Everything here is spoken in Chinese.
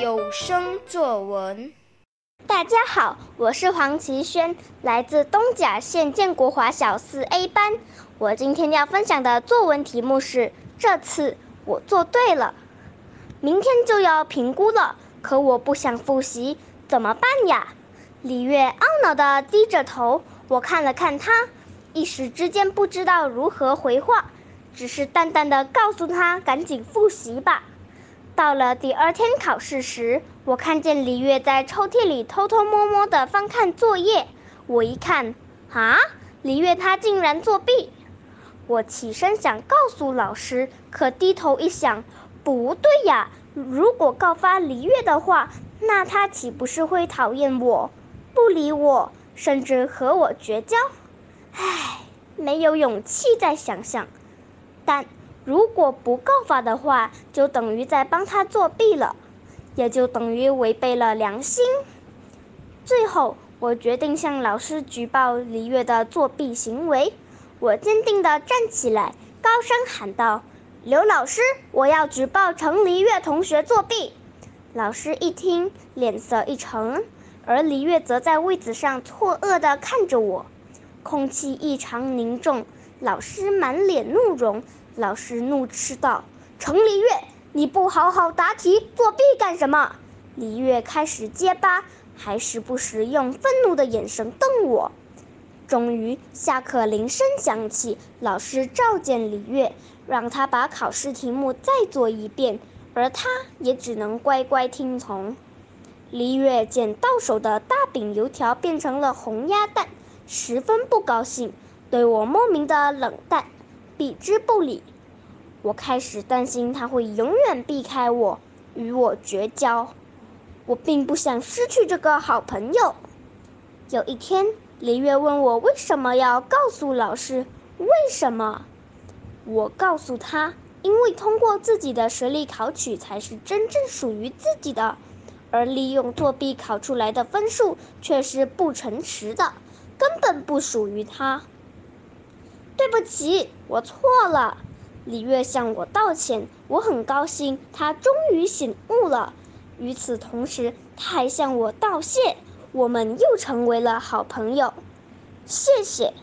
有声作文。大家好，我是黄奇轩，来自东甲县建国华小四 A 班。我今天要分享的作文题目是：这次我做对了。明天就要评估了，可我不想复习，怎么办呀？李月懊恼地低着头，我看了看他，一时之间不知道如何回话，只是淡淡地告诉他赶紧复习吧。到了第二天考试时，我看见李月在抽屉里偷偷摸摸地翻看作业。我一看，啊，李月她竟然作弊！我起身想告诉老师，可低头一想，不对呀，如果告发李月的话，那她岂不是会讨厌我？不理我，甚至和我绝交。唉，没有勇气再想想。但如果不告发的话，就等于在帮他作弊了，也就等于违背了良心。最后，我决定向老师举报李月的作弊行为。我坚定地站起来，高声喊道：“刘老师，我要举报程黎月同学作弊。”老师一听，脸色一沉。而黎月则在位子上错愕地看着我，空气异常凝重。老师满脸怒容，老师怒斥道：“程黎月，你不好好答题，作弊干什么？”黎月开始结巴，还时不时用愤怒的眼神瞪我。终于，下课铃声响起，老师召见李月，让他把考试题目再做一遍，而他也只能乖乖听从。黎月见到手的大饼油条变成了红鸭蛋，十分不高兴，对我莫名的冷淡，避之不理。我开始担心他会永远避开我，与我绝交。我并不想失去这个好朋友。有一天，黎月问我为什么要告诉老师，为什么？我告诉他，因为通过自己的实力考取才是真正属于自己的。而利用作弊考出来的分数却是不诚实的，根本不属于他。对不起，我错了。李月向我道歉，我很高兴，他终于醒悟了。与此同时，他还向我道谢，我们又成为了好朋友。谢谢。